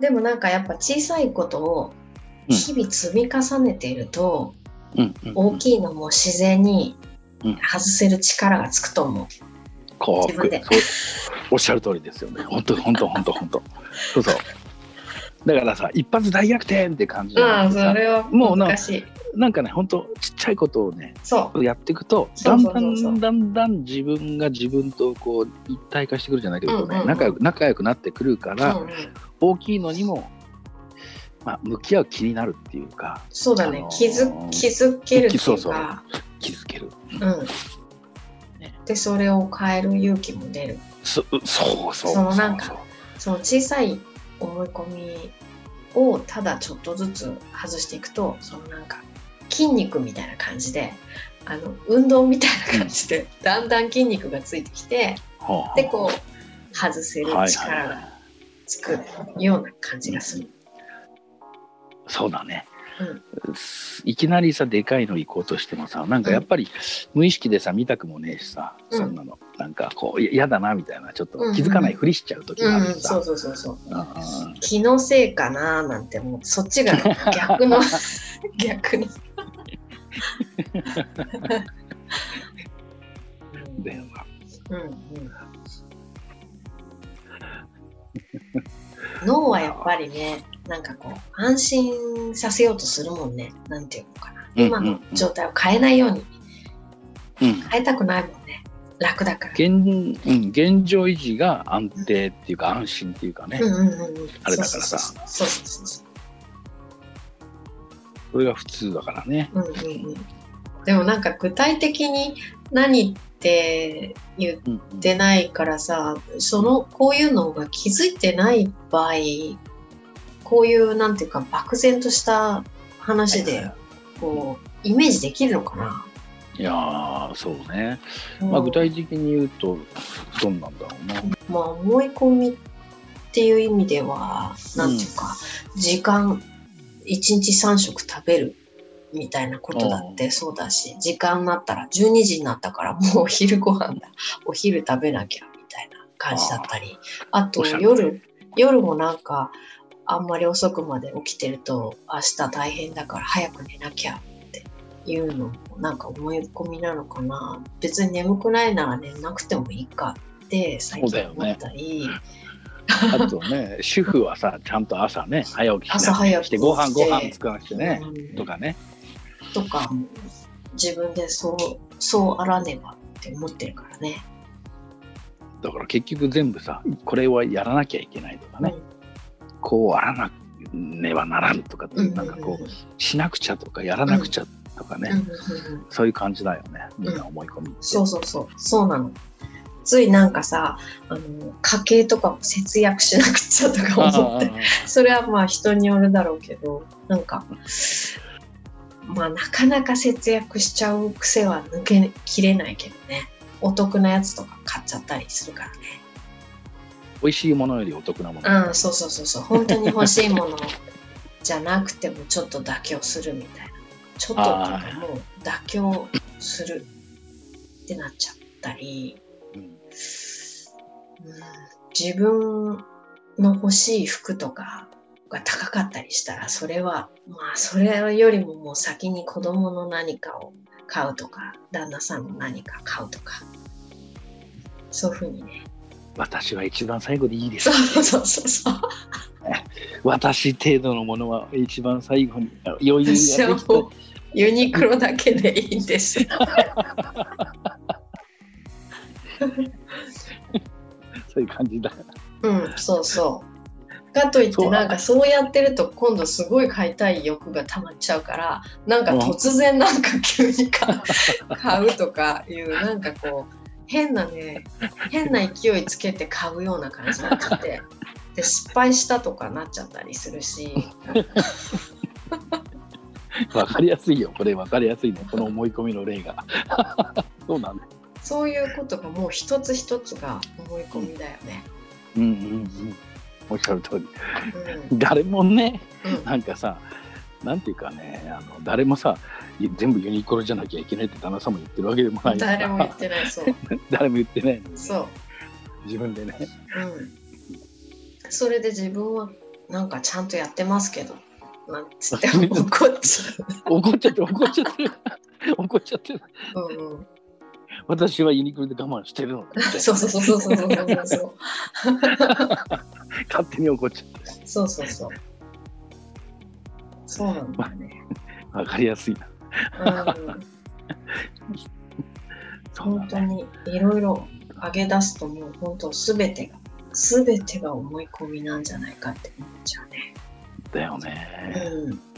でもなんかやっぱ小さいことを日々積み重ねていると、うんうんうん。大きいのも自然にうん。外せる力がつくと思う。おっしゃる通りですよね。本当本当本当本当。そうそう。だからさ一発大逆転って感じじゃああ、なくてさそれはもうな難しい。なんかね本当ちっちゃいことをねそう。やっていくとそうだんだそうそうそう。んだんだん自分が自分とこう一体化してくるじゃないけど、ねうんうんうん。仲良く仲良くなってくるから、うんうん。大きいのにも、まあ、向き合う気になるっていうかそうだね、あのー気づ気づけるってそそういう。うか、気づける、うん。で、それを変える勇気も出る。そそうそう。そのなんかその小さい思い込みをただちょっとずつ外していくと、そのなんか筋肉みたいな感じで、あの運動みたいな感じで、だんだん筋肉がついてきて、ほうほう。で、こう、外せるはい力がはい。つくような感じがする。そうだね、うん。いきなりさでかいの行こうとしてもさなんかやっぱり無意識でさ見たくもねえしさ、うん。そんなの。なんかこうい嫌だなみたいなちょっとうんうん気づかないふりしちゃう時うん、があるしさ、そうそうそうそう。うん気のせいかななんてもう。そっちが逆の逆の。だよなうんうん、脳はやっぱりねなんかこう安心させようとするもんね。なんていうのかな。うん今の状態を変えないように。うん。変えたくないもんね。楽だから。現うん、現状維持が安定っていうか安心っていうかね、うんうんうんうん、あれだからさ。そうそうそうそう。それが普通だからね。うんうんうん、でもなんか具体的に何って言っうんうんてないからさそのこういうのが気づいてない場合こういうなんていうか漠然とした話でこうイメージできるのかな、いやーそうね、まあ、うん具体的に言うとどんなんだろうな。まあ思い込みっていう意味ではなんていうか、時間1日3食食べるみたいなことだってそうだし時間になったら12時になったから もうお昼ご飯だ。お昼食べなきゃみたいな感じだったりあと夜夜もなんかあんまり遅くまで起きてると明日大変だから早く寝なきゃっていうのもなんか思い込みなのかな。別に眠くないなら寝なくてもいいかって最近思ったり。あとね主婦はさちゃんと朝ね早起きしな朝早くしてご飯ご起きて飯作らなくてね、うん。とかね。とか自分でそうそうあらねばって思ってるからね。だから結局全部さこれはやらなきゃいけないとかね、こうあらなねばならんとか、うんなんかこうしなくちゃとかやらなくちゃとかね、うんうんうんうん。そういう感じだよねみんな思い込み。そうそうそう。そうなの。ついなんかさあの家計とかも節約しなくちゃとか思ってあそれはまあ人によるだろうけどなんかまあなかなか節約しちゃう癖は抜けきれないけどね。お得なやつとか買っちゃったりするからね。美味しいものよりお得なもの、うん、そうそうそうそう。本当に欲しいものじゃなくてもちょっと妥協するみたいな。ちょっともう妥協するってなっちゃったり、うん。うん、自分の欲しい服とかが高かったりしたらそれはまあそれよりももう先に子供の何かを買うとか旦那さんの何か買うとか。そういうふうにね。私は一番最後でいいです。そうそうそうそう。私程度のものは一番最後にあ余裕ができたユニクロだけでいいんです。そういう感じだうん、そうそう。かといってなんかそうやってると今度すごい買いたい欲が溜まっちゃうからなんか突然なんか急に買う とかいうなんかこう変なね変な勢いつけて買うような感じになっちゃってで失敗したとかなっちゃったりするし。わかりやすいよ。これわかりやすいね。この思い込みの例が。そうなんだ。そういうことがもう一つ一つが思い込みだよね。うんうんうんおっしゃる通り。うん。誰もねうん。なんかさなんていうかねあの誰もさ全部ユニクロじゃなきゃいけないって旦那さんも言ってるわけでもない誰も言ってないそう。誰も言ってないのに。ねそう。自分でね。うん、それで自分はなんかちゃんとやってますけど。なんつって怒っち怒っちゃって怒っちゃってる。怒っちゃってる。うんうん、私はユニクロで我慢してるの そうそうそうそうそうそうそう。勝手に怒っちゃって。そうそうそう。そうなんだよね、わかりやすいな。うん、本当にいろいろ上げ出すともう本当すべてがすべてが思い込みなんじゃないかって思っちゃうね。だよね。うん